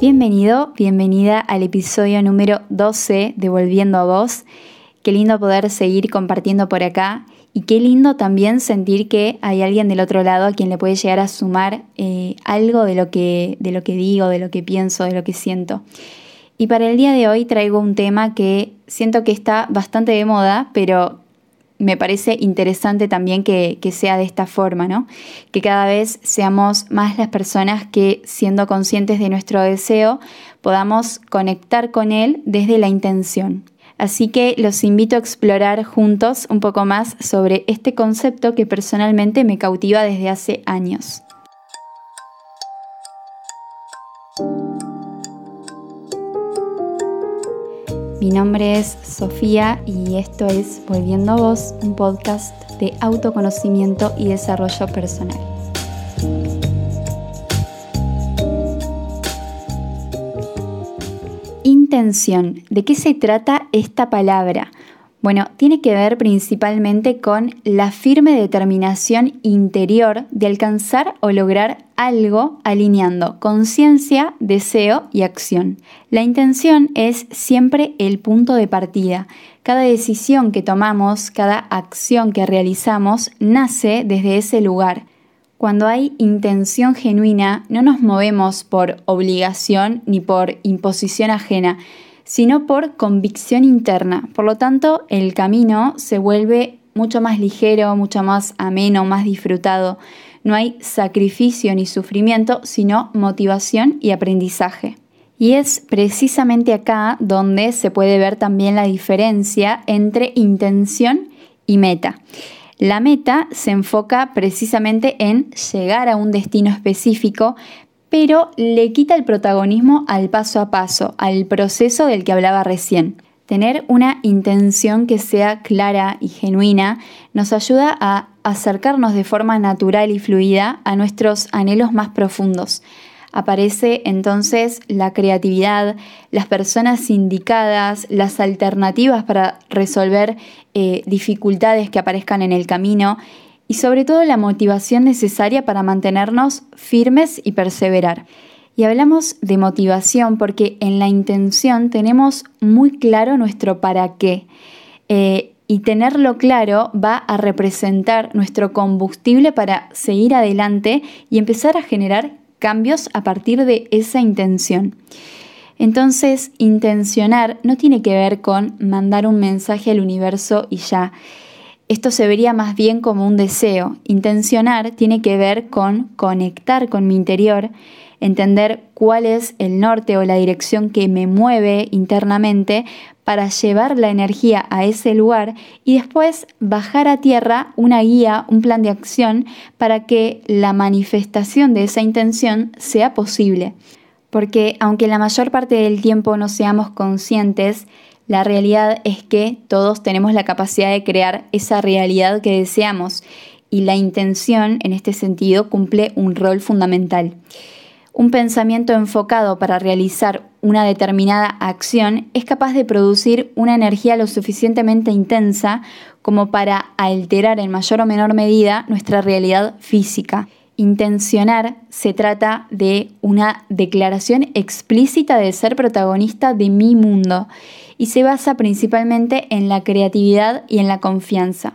Bienvenido, bienvenida al episodio número 12 de Volviendo a Vos. Qué lindo poder seguir compartiendo por acá y qué lindo también sentir que hay alguien del otro lado a quien le puede llegar a sumar eh, algo de lo, que, de lo que digo, de lo que pienso, de lo que siento. Y para el día de hoy traigo un tema que siento que está bastante de moda, pero me parece interesante también que, sea de esta forma, ¿no? Que cada vez seamos más las personas que, siendo conscientes de nuestro deseo, podamos conectar con él desde la intención. Así que los invito a explorar juntos un poco más sobre este concepto que personalmente me cautiva desde hace años. Mi nombre es Sofía y esto es Volviendo a Vos, un podcast de autoconocimiento y desarrollo personal. Intención. ¿De qué se trata esta palabra? Bueno, tiene que ver principalmente con la firme determinación interior de alcanzar o lograr algo alineando conciencia, deseo y acción. La intención es siempre el punto de partida. Cada decisión que tomamos, cada acción que realizamos, nace desde ese lugar. Cuando hay intención genuina, no nos movemos por obligación ni por imposición ajena, sino por convicción interna. Por lo tanto, el camino se vuelve mucho más ligero, mucho más ameno, más disfrutado. No hay sacrificio ni sufrimiento, sino motivación y aprendizaje. Y es precisamente acá donde se puede ver también la diferencia entre intención y meta. La meta se enfoca precisamente en llegar a un destino específico, pero le quita el protagonismo al paso a paso, al proceso del que hablaba recién. Tener una intención que sea clara y genuina nos ayuda a acercarnos de forma natural y fluida a nuestros anhelos más profundos. Aparece entonces la creatividad, las personas indicadas, las alternativas para resolver eh, dificultades que aparezcan en el camino y sobre todo la motivación necesaria para mantenernos firmes y perseverar. Y hablamos de motivación porque en la intención tenemos muy claro nuestro para qué. Eh, y tenerlo claro va a representar nuestro combustible para seguir adelante y empezar a generar cambios a partir de esa intención. Entonces, intencionar no tiene que ver con mandar un mensaje al universo y ya. Esto se vería más bien como un deseo. Intencionar tiene que ver con conectar con mi interior, entender cuál es el norte o la dirección que me mueve internamente para llevar la energía a ese lugar y después bajar a tierra una guía, un plan de acción para que la manifestación de esa intención sea posible. Porque aunque la mayor parte del tiempo no seamos conscientes, la realidad es que todos tenemos la capacidad de crear esa realidad que deseamos y la intención en este sentido cumple un rol fundamental. Un pensamiento enfocado para realizar una determinada acción es capaz de producir una energía lo suficientemente intensa como para alterar en mayor o menor medida nuestra realidad física. Intencionar se trata de una declaración explícita de ser protagonista de mi mundo y se basa principalmente en la creatividad y en la confianza.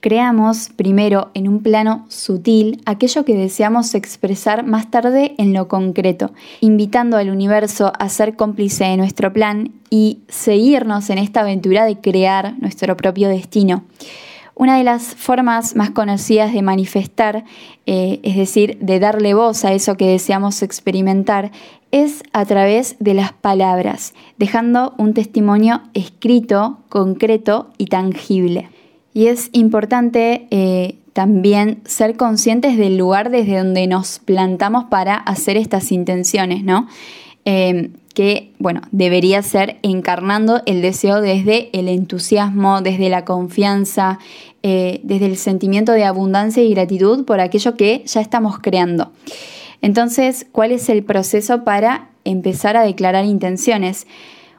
Creamos primero en un plano sutil aquello que deseamos expresar más tarde en lo concreto, invitando al universo a ser cómplice de nuestro plan y seguirnos en esta aventura de crear nuestro propio destino. Una de las formas más conocidas de manifestar, eh, es decir, de darle voz a eso que deseamos experimentar, es a través de las palabras, dejando un testimonio escrito, concreto y tangible. Y es importante eh, también ser conscientes del lugar desde donde nos plantamos para hacer estas intenciones, ¿no? Eh, que, bueno, debería ser encarnando el deseo desde el entusiasmo, desde la confianza, eh, desde el sentimiento de abundancia y gratitud por aquello que ya estamos creando. Entonces, ¿cuál es el proceso para empezar a declarar intenciones?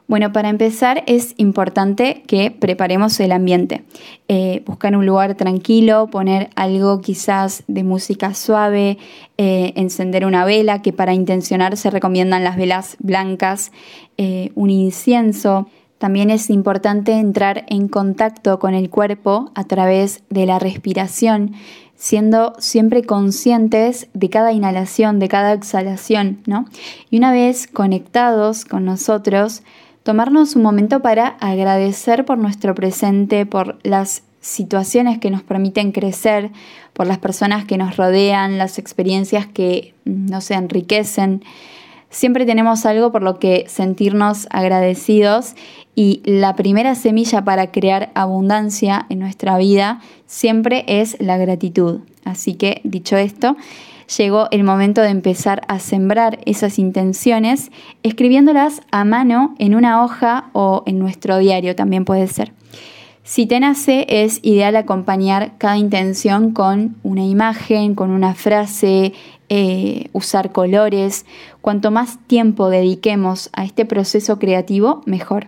Bueno, para empezar es importante que preparemos el ambiente. Eh, buscar un lugar tranquilo, poner algo quizás de música suave, eh, encender una vela, que para intencionar se recomiendan las velas blancas, eh, un incienso. También es importante entrar en contacto con el cuerpo a través de la respiración, siendo siempre conscientes de cada inhalación, de cada exhalación, ¿no? Y una vez conectados con nosotros, tomarnos un momento para agradecer por nuestro presente, por las situaciones que nos permiten crecer, por las personas que nos rodean, las experiencias que nos enriquecen. Siempre tenemos algo por lo que sentirnos agradecidos y la primera semilla para crear abundancia en nuestra vida siempre es la gratitud. Así que, dicho esto, llegó el momento de empezar a sembrar esas intenciones escribiéndolas a mano en una hoja o en nuestro diario también puede ser. Si te nace, es ideal acompañar cada intención con una imagen, con una frase, eh, usar colores. Cuanto más tiempo dediquemos a este proceso creativo, mejor.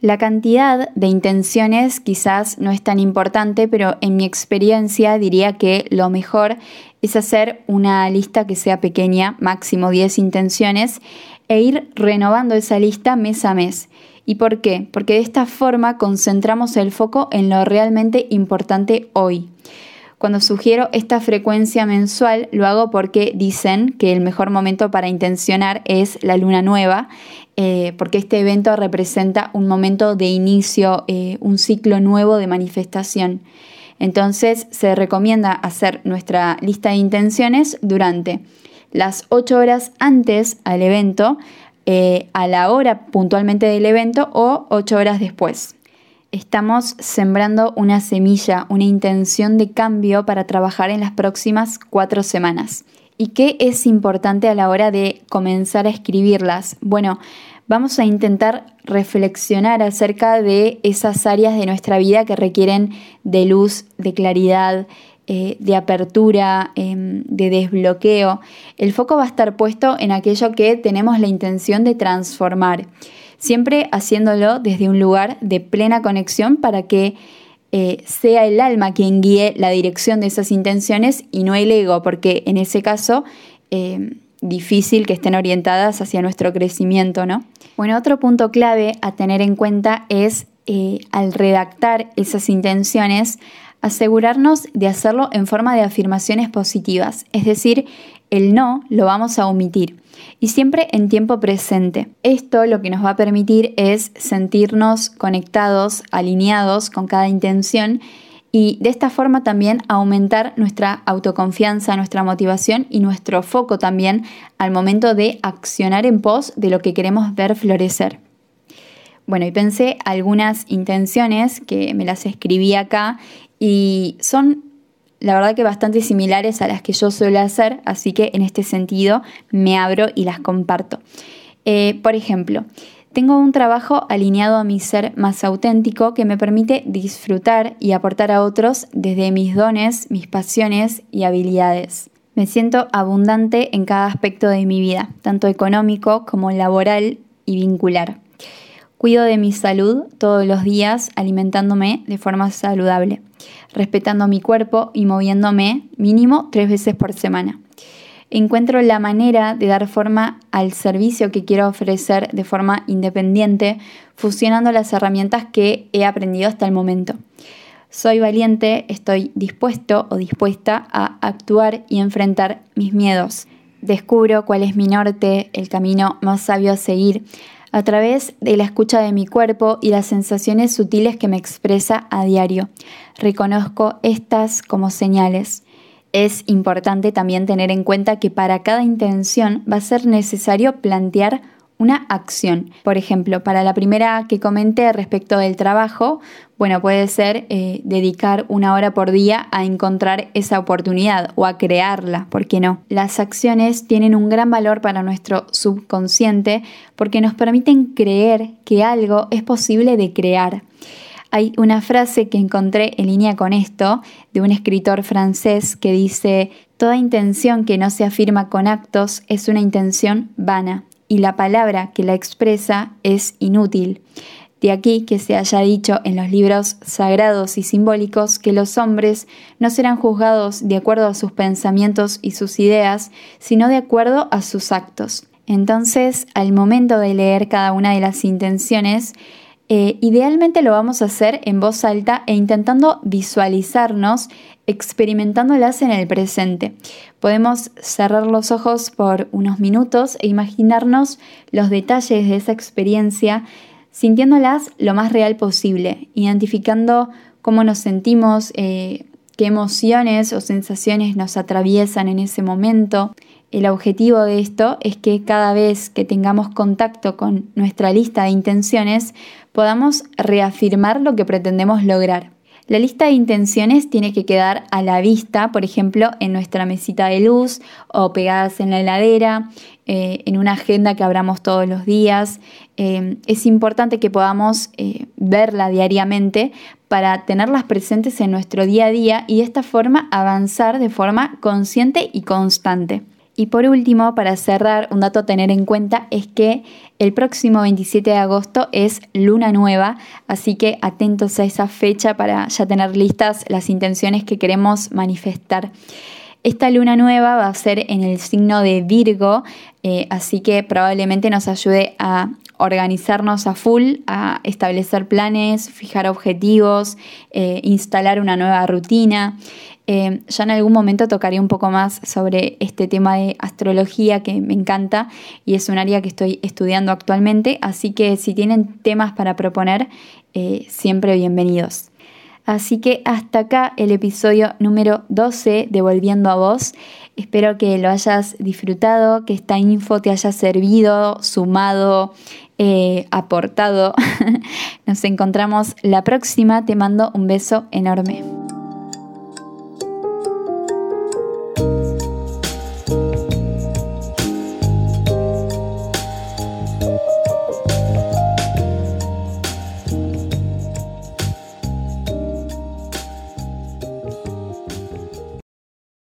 La cantidad de intenciones quizás no es tan importante, pero en mi experiencia diría que lo mejor es hacer una lista que sea pequeña, máximo 10 intenciones, e ir renovando esa lista mes a mes. ¿Y por qué? Porque de esta forma concentramos el foco en lo realmente importante hoy. Cuando sugiero esta frecuencia mensual, lo hago porque dicen que el mejor momento para intencionar es la luna nueva eh, porque este evento representa un momento de inicio, eh, un ciclo nuevo de manifestación. Entonces se recomienda hacer nuestra lista de intenciones durante las 8 horas antes al evento, eh, a la hora puntualmente del evento o 8 horas después. Estamos sembrando una semilla, una intención de cambio para trabajar en las próximas cuatro semanas. ¿Y qué es importante a la hora de comenzar a escribirlas? Bueno, vamos a intentar reflexionar acerca de esas áreas de nuestra vida que requieren de luz, de claridad, eh, de apertura, em, de desbloqueo. El foco va a estar puesto en aquello que tenemos la intención de transformar, siempre haciéndolo desde un lugar de plena conexión para que eh, sea el alma quien guíe la dirección de esas intenciones y no el ego, porque en ese caso eh, difícil que estén orientadas hacia nuestro crecimiento, ¿no? Bueno, otro punto clave a tener en cuenta es eh, al redactar esas intenciones, asegurarnos de hacerlo en forma de afirmaciones positivas, es decir, el no lo vamos a omitir y siempre en tiempo presente. Esto lo que nos va a permitir es sentirnos conectados, alineados con cada intención y de esta forma también aumentar nuestra autoconfianza, nuestra motivación y nuestro foco también al momento de accionar en pos de lo que queremos ver florecer. Bueno, y pensé algunas intenciones que me las escribí acá y son la verdad que bastante similares a las que yo suelo hacer, así que en este sentido me abro y las comparto. Eh, por ejemplo, tengo un trabajo alineado a mi ser más auténtico que me permite disfrutar y aportar a otros desde mis dones, mis pasiones y habilidades. Me siento abundante en cada aspecto de mi vida, tanto económico como laboral y vincular. Cuido de mi salud todos los días alimentándome de forma saludable respetando mi cuerpo y moviéndome mínimo tres veces por semana. Encuentro la manera de dar forma al servicio que quiero ofrecer de forma independiente, fusionando las herramientas que he aprendido hasta el momento. Soy valiente, estoy dispuesto o dispuesta a actuar y enfrentar mis miedos. Descubro cuál es mi norte, el camino más sabio a seguir, a través de la escucha de mi cuerpo y las sensaciones sutiles que me expresa a diario. Reconozco estas como señales. Es importante también tener en cuenta que para cada intención va a ser necesario plantear una acción. Por ejemplo, para la primera que comenté respecto del trabajo, bueno, puede ser eh, dedicar una hora por día a encontrar esa oportunidad o a crearla, ¿por qué no? Las acciones tienen un gran valor para nuestro subconsciente porque nos permiten creer que algo es posible de crear. Hay una frase que encontré en línea con esto de un escritor francés que dice, Toda intención que no se afirma con actos es una intención vana y la palabra que la expresa es inútil. De aquí que se haya dicho en los libros sagrados y simbólicos que los hombres no serán juzgados de acuerdo a sus pensamientos y sus ideas, sino de acuerdo a sus actos. Entonces, al momento de leer cada una de las intenciones, eh, idealmente lo vamos a hacer en voz alta e intentando visualizarnos experimentándolas en el presente. Podemos cerrar los ojos por unos minutos e imaginarnos los detalles de esa experiencia sintiéndolas lo más real posible, identificando cómo nos sentimos, eh, qué emociones o sensaciones nos atraviesan en ese momento. El objetivo de esto es que cada vez que tengamos contacto con nuestra lista de intenciones podamos reafirmar lo que pretendemos lograr. La lista de intenciones tiene que quedar a la vista, por ejemplo, en nuestra mesita de luz o pegadas en la heladera, eh, en una agenda que abramos todos los días. Eh, es importante que podamos eh, verla diariamente para tenerlas presentes en nuestro día a día y de esta forma avanzar de forma consciente y constante. Y por último, para cerrar, un dato a tener en cuenta es que el próximo 27 de agosto es luna nueva, así que atentos a esa fecha para ya tener listas las intenciones que queremos manifestar. Esta luna nueva va a ser en el signo de Virgo, eh, así que probablemente nos ayude a organizarnos a full, a establecer planes, fijar objetivos, eh, instalar una nueva rutina. Eh, ya en algún momento tocaré un poco más sobre este tema de astrología que me encanta y es un área que estoy estudiando actualmente, así que si tienen temas para proponer, eh, siempre bienvenidos. Así que hasta acá el episodio número 12 de Volviendo a Vos. Espero que lo hayas disfrutado, que esta info te haya servido, sumado, eh, aportado. Nos encontramos la próxima. Te mando un beso enorme.